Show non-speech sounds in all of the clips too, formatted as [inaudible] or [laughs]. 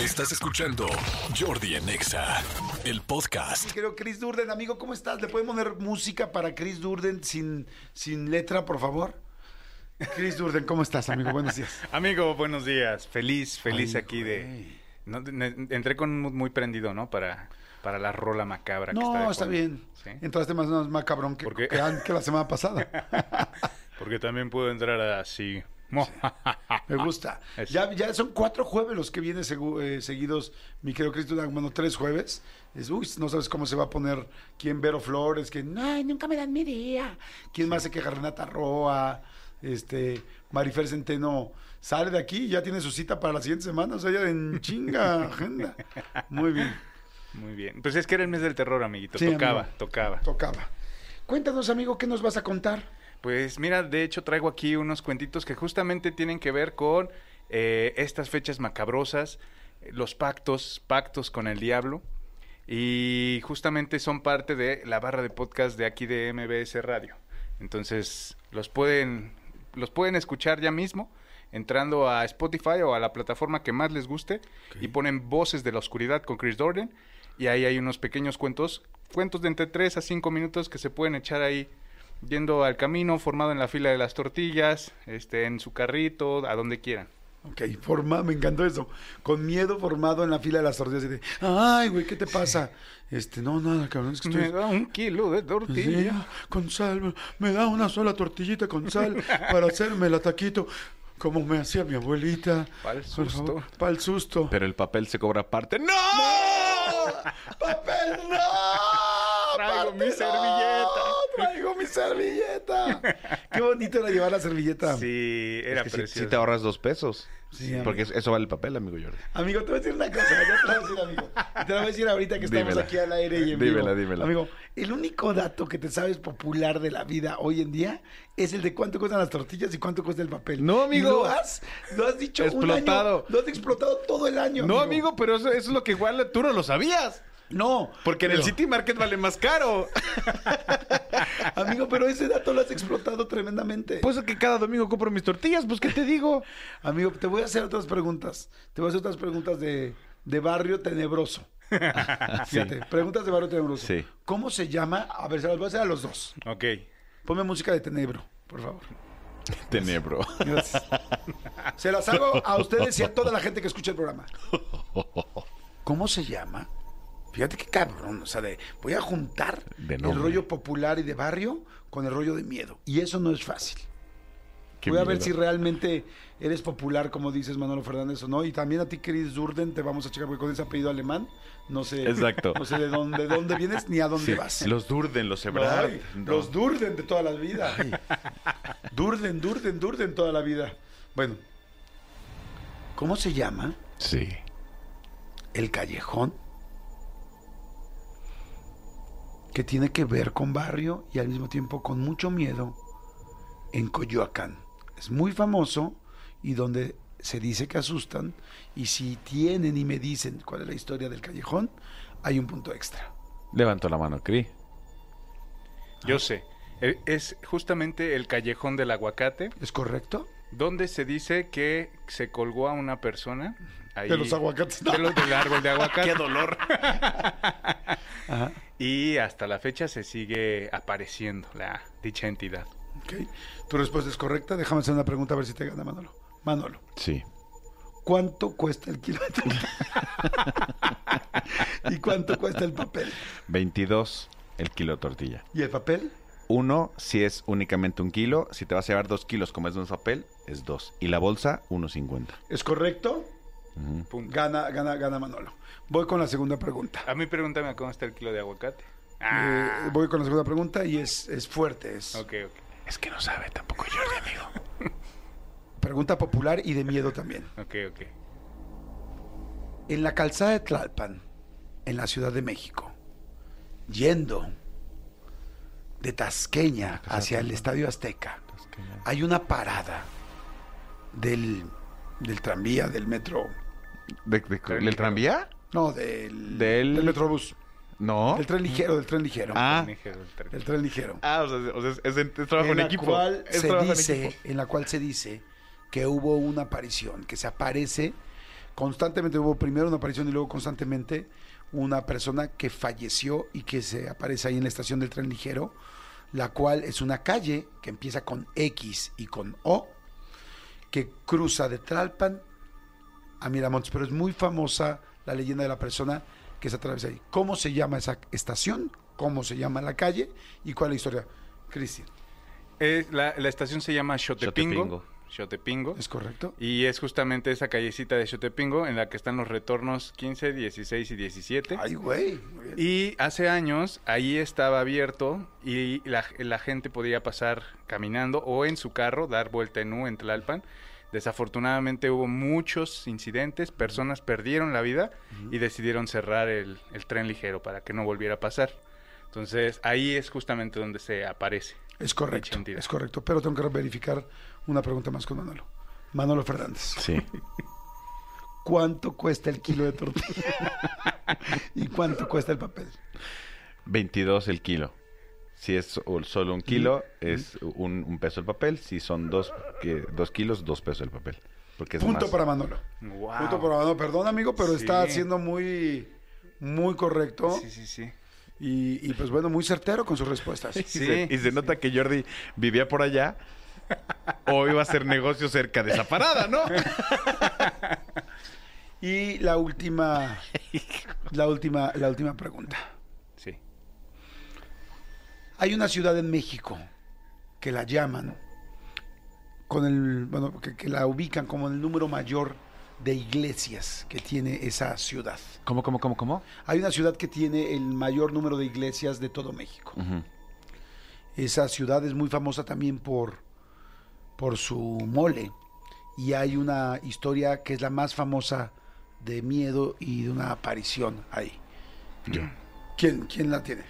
Estás escuchando Jordi en Exa, el podcast. Creo Chris Durden, amigo, ¿cómo estás? ¿Le pueden poner música para Chris Durden sin, sin letra, por favor? Chris Durden, ¿cómo estás, amigo? Buenos días. [laughs] Amigo, buenos días. Feliz, feliz Ay, aquí de... no, entré con mu- muy prendido, ¿no? Para, para la rola macabra. que está No, de está bien. Sí. Entraste más, más, más cabrón que, que, que la semana pasada. [laughs] Porque también puedo entrar así. [laughs] Me gusta. [laughs] Ya, ya son cuatro jueves los que vienen segu- eh, seguidos, mi querido Durden. Bueno, tres jueves. Es, uy, no sabes cómo se va a poner quién Vero Flores, que ay, nunca me dan mi día. ¿Quién más se queja? Renata Roa, este, Marifer Centeno. Sale de aquí y ya tiene su cita para la siguiente semana. O sea, ya en [laughs] chinga agenda. Muy bien. Muy bien. Pues es que era el mes del terror, amiguito. Sí, tocaba, amigo. tocaba. Tocaba. Cuéntanos, amigo, ¿qué nos vas a contar? Pues mira, de hecho traigo aquí unos cuentitos que justamente tienen que ver con eh, estas fechas macabrosas, los pactos, pactos con el diablo. Y justamente son parte de la barra de podcast de aquí de MBS Radio. Entonces, los pueden, los pueden escuchar ya mismo entrando a Spotify o a la plataforma que más les guste y ponen Voces de la Oscuridad con Chris Dorden y ahí hay unos pequeños cuentos, cuentos de entre 3 a 5 minutos que se pueden echar ahí yendo al camino, formado en la fila de las tortillas, este, en su carrito, a donde quieran. Ok, forma, me encantó eso. Con miedo formado en la fila de las tortillas. y de, Ay, güey, ¿qué te pasa? Este, no, nada, cabrón, es que estoy... Me da un kilo de tortilla. Sí, con sal, me da una sola tortillita con sal para hacerme el ataquito, como me hacía mi abuelita. Pa'l Por susto. favor, Pa'l susto. Pero el papel se cobra aparte. ¡No! ¡Papel, no! Traigo mi no, servilleta. ¡Traigo mi servilleta! Qué bonito era llevar la servilleta. Sí, era Es que precioso. si te ahorras dos pesos. Sí, porque es- eso vale el papel, amigo Jordi. Amigo, te voy a decir una cosa, ya te voy a decir, amigo. Te la voy a decir ahorita que estamos Dímela. aquí al aire y en vivo. Dímela, dímela. Amigo, el único dato que te sabes popular de la vida hoy en día es el de cuánto cuestan las tortillas y cuánto cuesta el papel. No, amigo. Lo has, lo has dicho un Explotado. año, lo has explotado todo el año. No, amigo, pero eso, eso es lo que igual tú no lo sabías. No. Porque en el City Market vale más caro. [laughs] Amigo, pero ese dato lo has explotado tremendamente. Pues es que cada domingo compro mis tortillas, pues ¿qué te digo? [laughs] Amigo, te voy a hacer otras preguntas. Te voy a hacer otras preguntas de, de barrio tenebroso. [laughs] Fíjate, preguntas de barrio tenebroso. Sí. ¿Cómo se llama? A ver, se las voy a hacer a los dos. Ok. Ponme música de tenebro, por favor. Tenebro. Gracias. Se las hago a ustedes y a toda la gente que escucha el programa. ¿Cómo se llama? Fíjate qué cabrón, o sea, de, voy a juntar De el rollo popular y de barrio con el rollo de miedo. Y eso no es fácil. Qué voy a ver si realmente eres popular, como dices Manolo Fernández o no. Y también a ti, Chris Durden, te vamos a checar, porque con ese apellido alemán, no sé. Exacto. No sé de dónde, de dónde vienes ni a dónde Sí, vas. Los Durden, los Ebrard. Ay, no. Los Durden de toda la vida. Durden, Durden, Durden toda la vida. Bueno, ¿cómo se llama Sí. el callejón que tiene que ver con barrio y al mismo tiempo con mucho miedo en Coyoacán? Es muy famoso y donde se dice que asustan y si tienen y me dicen cuál es la historia del callejón, hay un punto extra. Levanto la mano, Cri. Yo sé. Eh, Es justamente el callejón del aguacate, ¿Es correcto? donde se dice que se colgó a una persona. Ahí, De los aguacates. de los- del árbol de aguacate. [laughs] ¡Qué dolor! [laughs] Ajá. Y hasta la fecha se sigue apareciendo la dicha entidad. Ok. Tu respuesta es correcta. Déjame hacer una pregunta a ver si te gana Manolo. Manolo, Sí. ¿cuánto cuesta el kilo de tortilla? [laughs] ¿Y cuánto cuesta el papel? 22 el kilo de tortilla. ¿Y el papel? Uno, si es únicamente un kilo. Si te vas a llevar dos kilos como es de un papel, es dos. Y la bolsa, 1.50. ¿Es correcto? Punto. Gana, gana, gana Manolo. Voy con la segunda pregunta. A mí pregúntame cómo está el kilo de aguacate. Eh, Ah, voy con la segunda pregunta y es, es fuerte. Es que no sabe tampoco Jordi, amigo. [laughs] pregunta popular y de miedo también. Ok, ok. En la calzada de Tlalpan, en la Ciudad de México, yendo de Tasqueña hacia el Estadio Azteca, hay una parada del, del tranvía, del metro, ¿De, de- ¿Del tranvía? no, del, Del- del metrobús, No. del tren ligero, del tren ligero, Ah. Ligero el tren. del tren ligero. Ah, o sea, o sea, es, es- es trabajo en en la equipo. cual Es se trabajo en dice, equipo. en la cual se dice que hubo una aparición, que se aparece constantemente hubo primero una aparición y luego constantemente una persona que falleció y que se aparece ahí en la estación del tren ligero, la cual es una calle que empieza con X y con O, que cruza de Tlalpan a Miramontes, pero es muy famosa la leyenda de la persona que se atraviesa ahí. ¿Cómo se llama esa estación? ¿Cómo se llama la calle? ¿Y cuál es la historia? Cristian, Es- la, la estación se llama Xotepingo. Xotepingo. ¿es correcto? Y es justamente esa callecita de Xotepingo en la que están los retornos 15, 16 y 17. Ay, güey. Y hace años ahí estaba abierto y la, la gente podía pasar caminando o en su carro, dar vuelta en U en Tlalpan. Desafortunadamente hubo muchos incidentes, personas perdieron la vida y decidieron cerrar el, el tren ligero para que no volviera a pasar. Entonces ahí es justamente donde se aparece. Es correcto, es correcto. Pero tengo que verificar una pregunta más con Manolo. Manolo Fernández. Sí. ¿Cuánto cuesta el kilo de tortilla? [laughs] ¿Y cuánto cuesta el papel? 22 el kilo. Si es solo un kilo, es un, un peso el papel. Si son dos, que, dos kilos, dos pesos el papel. Porque es Punto más. para Manolo. Wow. Punto para Manolo. Perdón, amigo, pero Sí. está siendo muy, muy correcto. Sí, sí, sí. Y, y, pues bueno, muy certero con sus respuestas. [laughs] Y Sí, se, y se sí. nota que Jordi vivía por allá o iba a hacer negocio cerca de esa parada, ¿no? [laughs] Y la última, la última, la última pregunta. Hay una ciudad en México que la llaman con el, bueno, que, que la ubican como el número mayor de iglesias que tiene esa ciudad. ¿Cómo, cómo, cómo, cómo? Hay una ciudad que tiene el mayor número de iglesias de todo México. Esa ciudad es muy famosa también por, por su mole. Y hay una historia que es la más famosa de miedo y de una aparición ahí. ¿Quién, quién la tiene?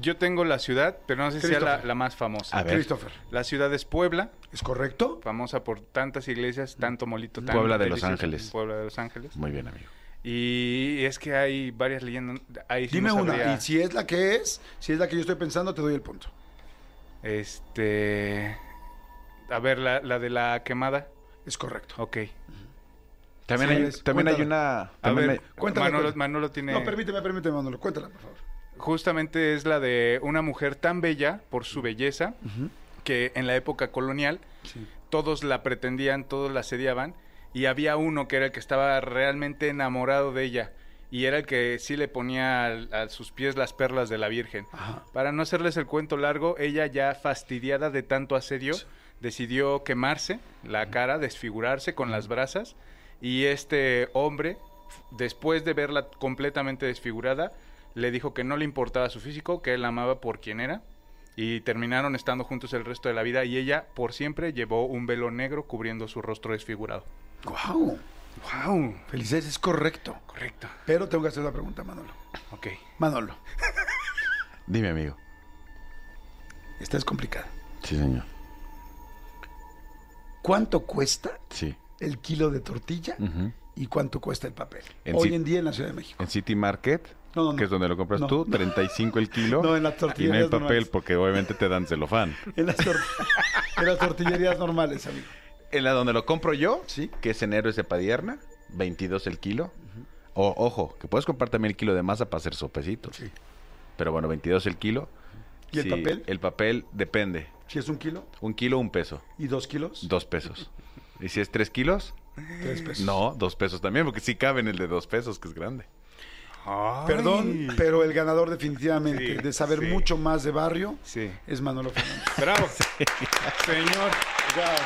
Yo tengo la ciudad, pero no sé si sea la, la más famosa. A ver. Christopher. La ciudad es Puebla, ¿Es correcto? famosa por tantas iglesias, tanto molito, tan Puebla de Los. Ángeles. Puebla de Los Ángeles. Muy bien, amigo. Y es que hay varias leyendas. Ahí sí Dime no una. Y si es la que es, si es la que yo estoy pensando, te doy el punto. Este. A ver, la, la de la quemada. Es correcto. Ok. También, Sí, hay, también hay una... A ver, hay- Cuéntala, Manolo, cuéntala. Manolo tiene. No, permíteme, permíteme, Manolo. Cuéntala, por favor. Justamente es la de una mujer tan bella por su belleza que en la época colonial Sí. todos la pretendían, todos la asediaban y había uno que era el que estaba realmente enamorado de ella y era el que sí le ponía a, sus pies las perlas de la Virgen. Ajá. Para no hacerles el cuento largo, ella ya fastidiada de tanto asedio decidió quemarse la cara, desfigurarse con las brasas y este hombre, después de verla completamente desfigurada, le dijo que no le importaba su físico, que él la amaba por quien era y terminaron estando juntos el resto de la vida y ella por siempre llevó un velo negro cubriendo su rostro desfigurado. ¡Wow! ¡Wow! Felicidades, es correcto. Correcto. Pero tengo que hacer la pregunta, Manolo. Ok. Manolo, [laughs] Dime, amigo. esta es complicada. Sí, señor. ¿Cuánto cuesta Sí. el kilo de tortilla y cuánto cuesta el papel? En Hoy en día en la Ciudad de México. En City Market, No, no, no. que es donde lo compras No, tú, no. 35 el kilo. No, en las y no tortillerías en papel normales. porque obviamente te dan celofán. [laughs] En las, tor- en las tortillerías normales, amigo. En la donde lo compro yo, Sí. que es en Héroes de Padierna, 22 el kilo. O, ojo, que puedes comprar también el kilo de masa para hacer sopecitos. Sí. Pero bueno, 22 el kilo. ¿Y el papel? El papel depende. Si es un kilo Un kilo, un peso. y dos kilos, Dos pesos. ¿Y si es tres kilos? tres pesos. No, dos pesos también, porque sí cabe en el de dos pesos, que es grande. Perdón, pero el ganador definitivamente Sí, de saber sí. mucho más de barrio Sí. es Manolo Fernández. Bravo. Señor. Ya.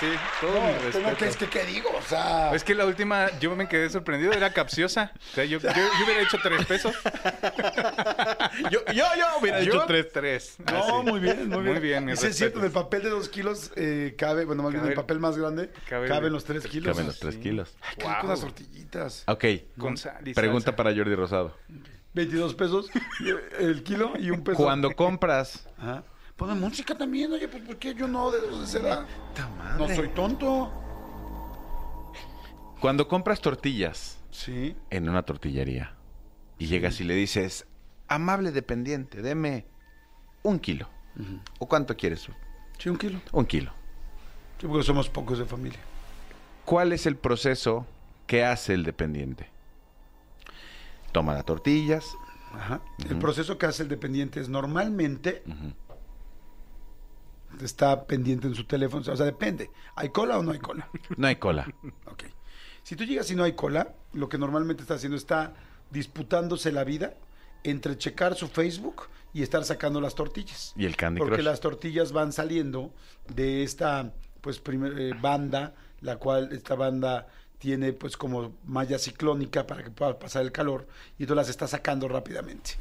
Sí, todo No, mi respeto. que, es que, ¿qué digo? O sea, Es que la última, yo me quedé sorprendido, era capciosa. O sea, yo, yo- yo hubiera hecho tres pesos. [laughs] Yo, yo, yo hubiera dicho tres. tres. no, Así. muy bien, muy bien. Muy bien, es cierto, en el respetos. papel de dos kilos eh, cabe, bueno, más bien Cabe- el papel más grande, cabe- caben los tres kilos. Caben los tres sí. kilos. Ay, qué Wow. rico unas tortillitas. Ok. Con sal y Pregunta salsa. para Jordi Rosado. 22 pesos [laughs] el kilo y un peso. Cuando compras... Ajá. Ponme música también, oye, pues ¿por qué yo no? ¿De dónde será? No soy tonto. Cuando compras tortillas Sí. en una tortillería y llegas y le dices, amable dependiente, deme un kilo. ¿O cuánto quieres? Sí, un kilo. Un kilo. Sí, porque somos pocos de familia. ¿Cuál es el proceso ¿Qué hace el dependiente? Toma las tortillas. Ajá. El proceso que hace el dependiente es normalmente está pendiente en su teléfono, o sea, depende. ¿Hay cola o no hay cola? No hay cola. Ok. Si tú llegas y no hay cola, lo que normalmente está haciendo está disputándose la vida entre checar su Facebook y estar sacando las tortillas. Y el Candy Porque Crush. las tortillas van saliendo de esta pues primer- eh, banda, la cual esta banda tiene pues como malla ciclónica para que pueda pasar el calor y tú las estás sacando rápidamente.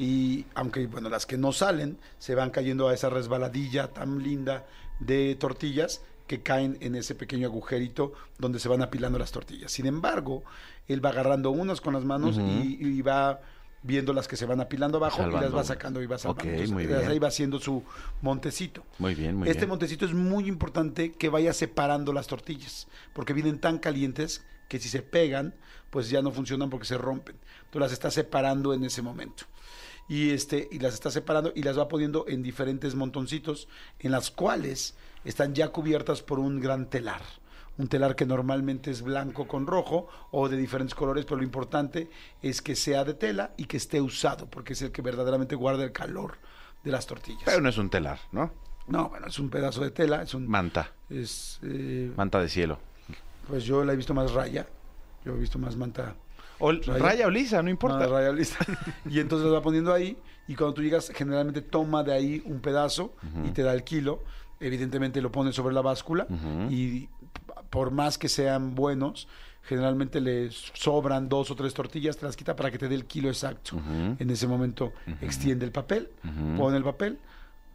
Y aunque bueno, las que no salen se van cayendo a esa resbaladilla tan linda de tortillas que caen en ese pequeño agujerito donde se van apilando las tortillas. Sin embargo, él va agarrando unas con las manos y, y va viendo las que se van apilando abajo y las va sacando y va salvando. Ok, Entonces, muy ahí va haciendo su montecito. Muy bien, muy este bien. montecito es muy importante que vaya separando las tortillas, porque vienen tan calientes que si se pegan, pues ya no funcionan porque se rompen. Tú las estás separando en ese momento. Y este y las está separando y las va poniendo en diferentes montoncitos en las cuales están ya cubiertas por un gran telar. Un telar que normalmente es blanco con rojo o de diferentes colores, pero lo importante es que sea de tela y que esté usado, porque es el que verdaderamente guarda el calor de las tortillas. Pero no es un telar, ¿no? No, bueno, es un pedazo de tela, es un... Manta. es, eh, Manta de cielo. pues yo la he visto más raya, yo he visto más manta... O Raya. raya. o lisa, no importa. raya lista. y entonces lo va poniendo ahí y cuando tú llegas generalmente toma de ahí un pedazo y te da el kilo. Evidentemente lo pone sobre la báscula y por más que sean buenos, generalmente le sobran dos o tres tortillas, te las quita para que te dé el kilo exacto. En ese momento extiende el papel, pone el papel,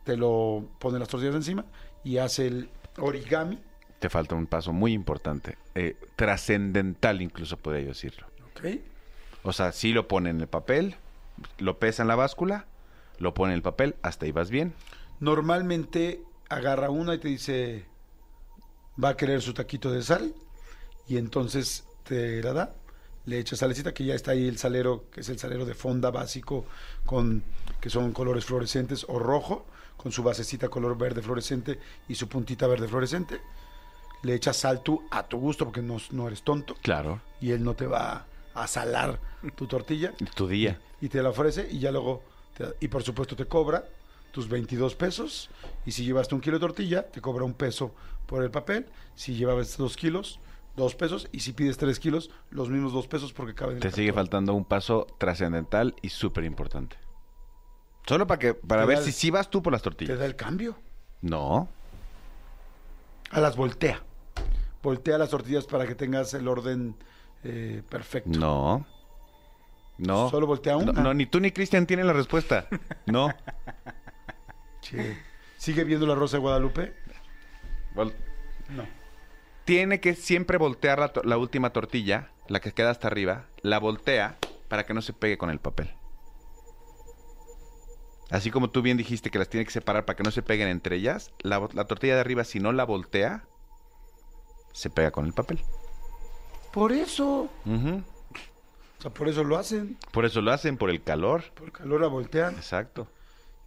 te lo pone las tortillas encima y hace el origami. Te falta un paso muy importante. eh, trascendental, incluso podría yo decirlo. O sea, sí lo pone en el papel, lo pesa en la báscula, lo pone en el papel, hasta ahí vas bien. Normalmente agarra una y te dice, va a querer su taquito de sal, y entonces te la da, le echa salecita, que ya está ahí el salero, que es el salero de fonda básico, con que son colores fluorescentes o rojo, con su basecita color verde fluorescente y su puntita verde fluorescente. Le echas sal tú a tu gusto, porque no, no eres tonto, Claro. y él no te va a salar tu tortilla Tu día. y te la ofrece y ya luego te y por supuesto te cobra tus 22 pesos y si llevaste un kilo de tortilla te cobra un peso por el papel si llevabas dos kilos dos pesos y si pides tres kilos los mismos dos pesos porque caben en Te sigue faltando un paso trascendental y súper importante. Solo para que para Te ver el- si sí vas tú por las te tortillas. da el cambio No. a las voltea voltea las tortillas para que tengas el orden eh, perfecto No. No. Solo voltea una. no, ni tú ni Cristian tienen la respuesta. No. Che. sigue viendo la rosa de Guadalupe Vol- no Tiene que siempre voltear la, última tortilla, la que queda hasta arriba, la voltea para que no se pegue con el papel. Así como tú bien dijiste que las tiene que separar para que no se peguen entre ellas, la tortilla de arriba, si no la voltea, se pega con el papel. Por eso o sea por eso lo hacen Por eso lo hacen, por el calor. por el calor la voltean Exacto.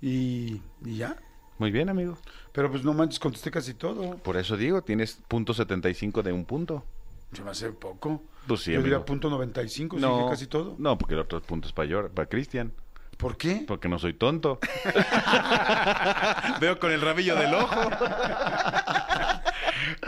y, y ya Muy bien, amigo. Pero pues no manches, contesté casi todo. Por eso digo, tienes punto 75 de un punto. Se me hace poco. Pues sí, Yo diría amigo. punto 95, sí, dije casi todo. No, porque el otro punto es para, yo- para Cristian. ¿Por qué? Porque no soy tonto. [laughs] [laughs] Veo con el rabillo del ojo. [laughs]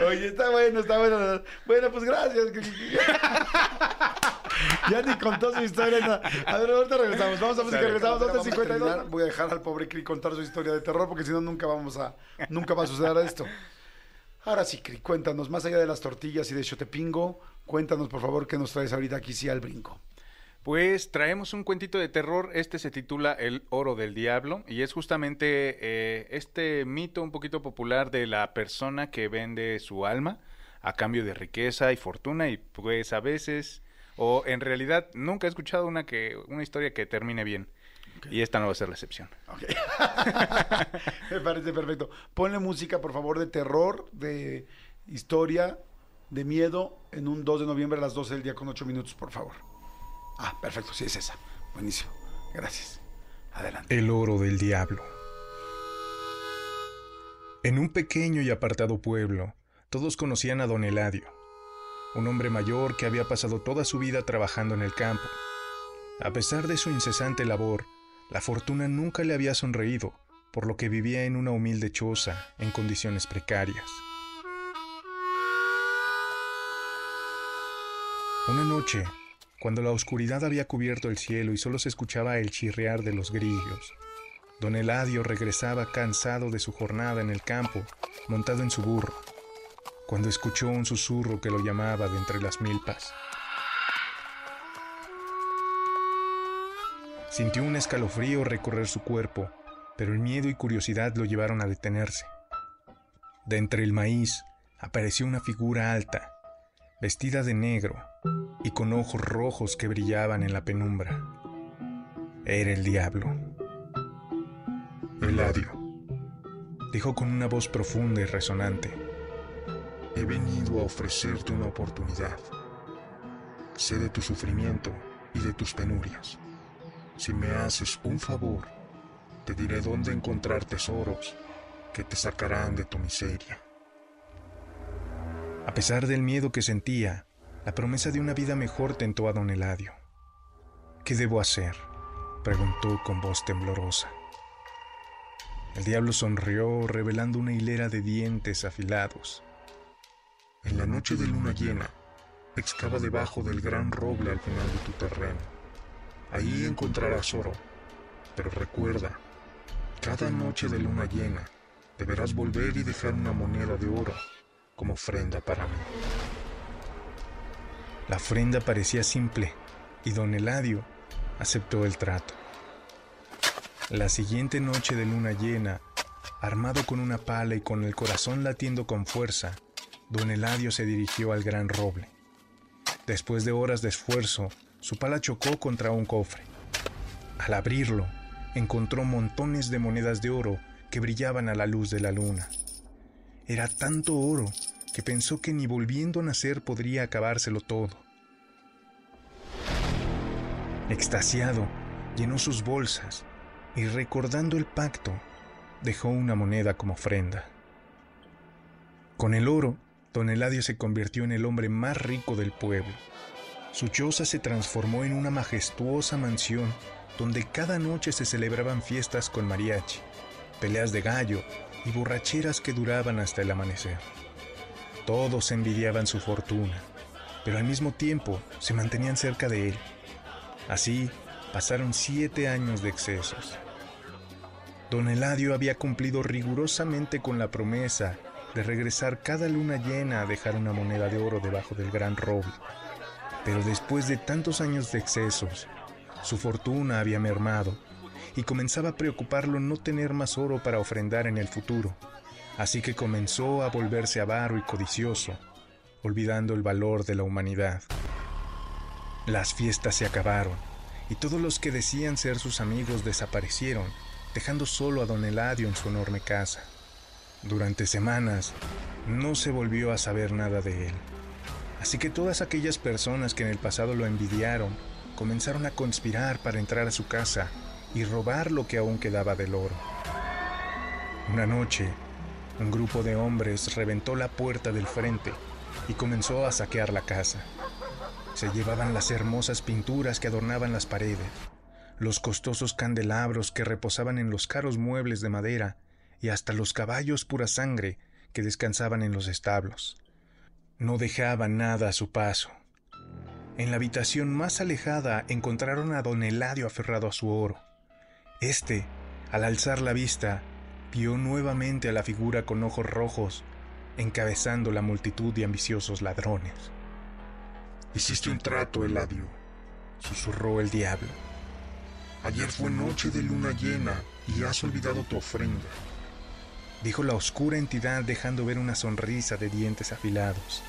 Oye, está bueno, está bueno. Bueno, pues gracias. [laughs] ya ni contó su historia. no. A ver, ahorita regresamos. Vamos a música, regresamos. Vamos a 52. terminar. Voy a dejar al pobre Cri contar su historia de terror porque si no nunca vamos a, nunca va a suceder esto. Ahora sí, Cri, cuéntanos, más allá de las tortillas y de Xotepingo, cuéntanos por favor qué nos traes ahorita aquí sí al brinco. Pues traemos un cuentito de terror, este se titula El oro del diablo y es justamente eh, este mito un poquito popular de la persona que vende su alma a cambio de riqueza y fortuna y pues a veces o en realidad nunca he escuchado una que una historia que termine bien y esta no va a ser la excepción. [laughs] Me parece perfecto. Ponle música, por favor, de terror, de historia, de miedo, en un 2 de noviembre a las 12 del día con 8 minutos, por favor. Ah, perfecto, sí es esa. Buenísimo. Gracias. Adelante. El oro del diablo. En un pequeño y apartado pueblo, todos conocían a don Eladio. un hombre mayor que había pasado toda su vida trabajando en el campo. A pesar de su incesante labor, la fortuna nunca le había sonreído, por lo que vivía en una humilde choza en condiciones precarias. Una noche, cuando la oscuridad había cubierto el cielo y solo se escuchaba el chirriar de los grillos, don Eladio regresaba cansado de su jornada en el campo, montado en su burro, cuando escuchó un susurro que lo llamaba de entre las milpas. Sintió un escalofrío recorrer su cuerpo, pero el miedo y curiosidad lo llevaron a detenerse. De entre el maíz apareció una figura alta, vestida de negro y con ojos rojos que brillaban en la penumbra. Era el diablo. Eladio, dijo con una voz profunda y resonante. He venido a ofrecerte una oportunidad. Sé de tu sufrimiento y de tus penurias. Si me haces un favor, te diré dónde encontrar tesoros que te sacarán de tu miseria. A pesar del miedo que sentía, la promesa de una vida mejor tentó a don Eladio. ¿Qué debo hacer? preguntó con voz temblorosa. El diablo sonrió revelando una hilera de dientes afilados. En la noche de luna llena, excava debajo del gran roble al final de tu terreno. Ahí encontrarás oro, pero recuerda, cada noche de luna llena deberás volver y dejar una moneda de oro como ofrenda para mí. La ofrenda parecía simple y don Eladio aceptó el trato. La siguiente noche de luna llena, armado con una pala y con el corazón latiendo con fuerza, don Eladio se dirigió al gran roble. Después de horas de esfuerzo, su pala chocó contra un cofre. Al abrirlo, encontró montones de monedas de oro que brillaban a la luz de la luna. Era tanto oro que pensó que ni volviendo a nacer podría acabárselo todo. Extasiado, llenó sus bolsas y recordando el pacto, dejó una moneda como ofrenda. Con el oro, Don Eladio se convirtió en el hombre más rico del pueblo. Su choza se transformó en una majestuosa mansión donde cada noche se celebraban fiestas con mariachi, peleas de gallo y borracheras que duraban hasta el amanecer. Todos envidiaban su fortuna, pero al mismo tiempo se mantenían cerca de él. Así pasaron siete años de excesos. Don Eladio había cumplido rigurosamente con la promesa de regresar cada luna llena a dejar una moneda de oro debajo del gran roble. Pero después de tantos años de excesos, su fortuna había mermado y comenzaba a preocuparlo no tener más oro para ofrendar en el futuro. Así que comenzó a volverse avaro y codicioso, olvidando el valor de la humanidad. Las fiestas se acabaron y todos los que decían ser sus amigos desaparecieron, dejando solo a don Eladio en su enorme casa. Durante semanas no se volvió a saber nada de él. Así que todas aquellas personas que en el pasado lo envidiaron comenzaron a conspirar para entrar a su casa y robar lo que aún quedaba del oro. Una noche, un grupo de hombres reventó la puerta del frente y comenzó a saquear la casa. Se llevaban las hermosas pinturas que adornaban las paredes, los costosos candelabros que reposaban en los caros muebles de madera y hasta los caballos pura sangre que descansaban en los establos. No dejaban nada a su paso. En la habitación más alejada encontraron a don Eladio aferrado a su oro. Este, al alzar la vista, vio nuevamente a la figura con ojos rojos, encabezando la multitud de ambiciosos ladrones. Hiciste un trato, Eladio, susurró el diablo. Ayer fue noche de luna llena y has olvidado tu ofrenda dijo la oscura entidad dejando ver una sonrisa de dientes afilados.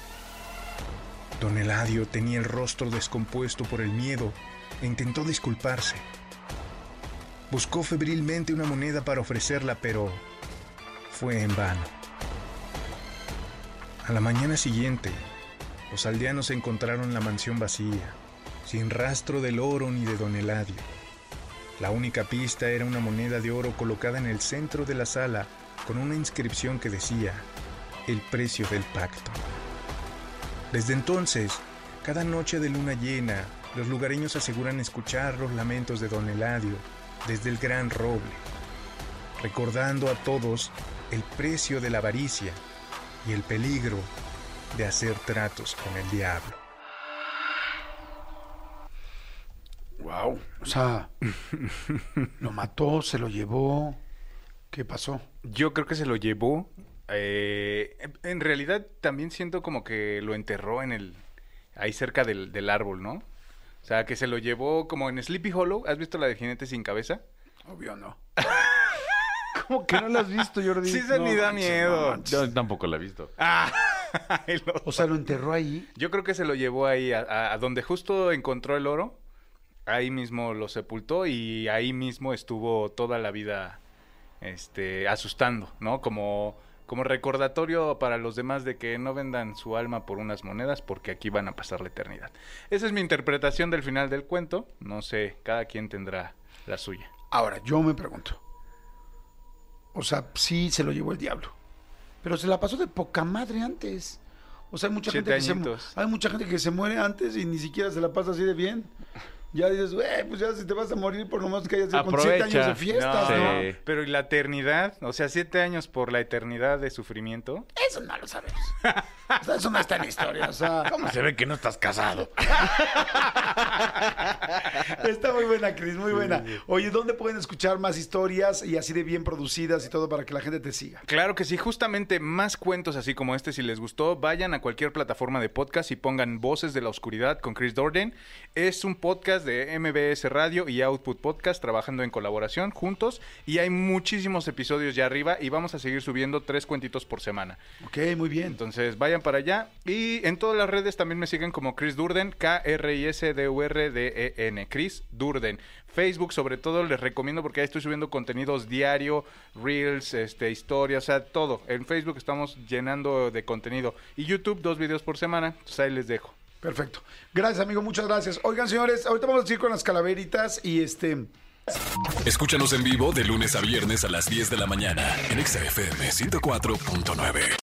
Don Eladio tenía el rostro descompuesto por el miedo e intentó disculparse. Buscó febrilmente una moneda para ofrecerla, pero fue en vano. A la mañana siguiente, los aldeanos encontraron la mansión vacía, sin rastro del oro ni de don Eladio. La única pista era una moneda de oro colocada en el centro de la sala con una inscripción que decía, el precio del pacto. Desde entonces, cada noche de luna llena, los lugareños aseguran escuchar los lamentos de don Eladio desde el gran roble, recordando a todos el precio de la avaricia y el peligro de hacer tratos con el diablo. Wow. O sea, lo mató, se lo llevó. ¿Qué pasó? Yo creo que se lo llevó. eh, en- en realidad también siento como que lo enterró en el... Ahí cerca del, del árbol, ¿no? O sea, que se lo llevó como en Sleepy Hollow. ¿Has visto la de Jinete sin cabeza? Obvio no. [laughs] ¿Cómo que no la has visto, Jordi? Sí, se ni da manches, miedo. no. Yo tampoco la he visto. [laughs] Ah. [laughs] O sea, lo enterró ahí. Yo creo que se lo llevó ahí, a, a- a donde justo encontró el oro. Ahí mismo lo sepultó y ahí mismo estuvo toda la vida este, asustando, ¿no? Como, como recordatorio para los demás de que no vendan su alma por unas monedas porque aquí van a pasar la eternidad. Esa es mi interpretación del final del cuento. No sé, cada quien tendrá la suya. Ahora, yo me pregunto. O sea, sí se lo llevó el diablo. Pero se la pasó de poca madre antes. O sea, hay mucha, Siete gente que se, hay mucha gente que se muere antes y ni siquiera se la pasa así de bien. Ya dices, güey, pues ya si te vas a morir por lo menos que hayas con siete años de fiestas, No, ¿no? Sí. Pero ¿y la eternidad? O sea, siete años por la eternidad de sufrimiento. Eso no lo sabemos. O sea, eso no está en historia. O sea, ¿Cómo se ve que no estás casado? está muy buena, Cris, muy buena. Oye, ¿dónde pueden escuchar más historias y así de bien producidas y todo para que la gente te siga? Claro que sí, justamente más cuentos así como este, si les gustó, vayan a cualquier plataforma de podcast y pongan Voces de la Oscuridad con Chris Dorden. Es un podcast de MBS Radio y Output Podcast trabajando en colaboración juntos y hay muchísimos episodios ya arriba y vamos a seguir subiendo tres cuentitos por semana. Ok, muy bien. Entonces vayan para allá y en todas las redes también me siguen como Chris Durden, K-R-I-S-D-U-R-D-E-N, Chris Durden. Facebook sobre todo les recomiendo porque ahí estoy subiendo contenidos diario, reels, este, historias, o sea, todo. En Facebook estamos llenando de contenido y YouTube dos videos por semana, entonces ahí les dejo. Perfecto. Gracias, amigo. Muchas gracias. Oigan, señores, ahorita vamos a seguir con las calaveritas y este. Escúchanos en vivo de lunes a viernes a las 10 de la mañana en Exa FM 104.9.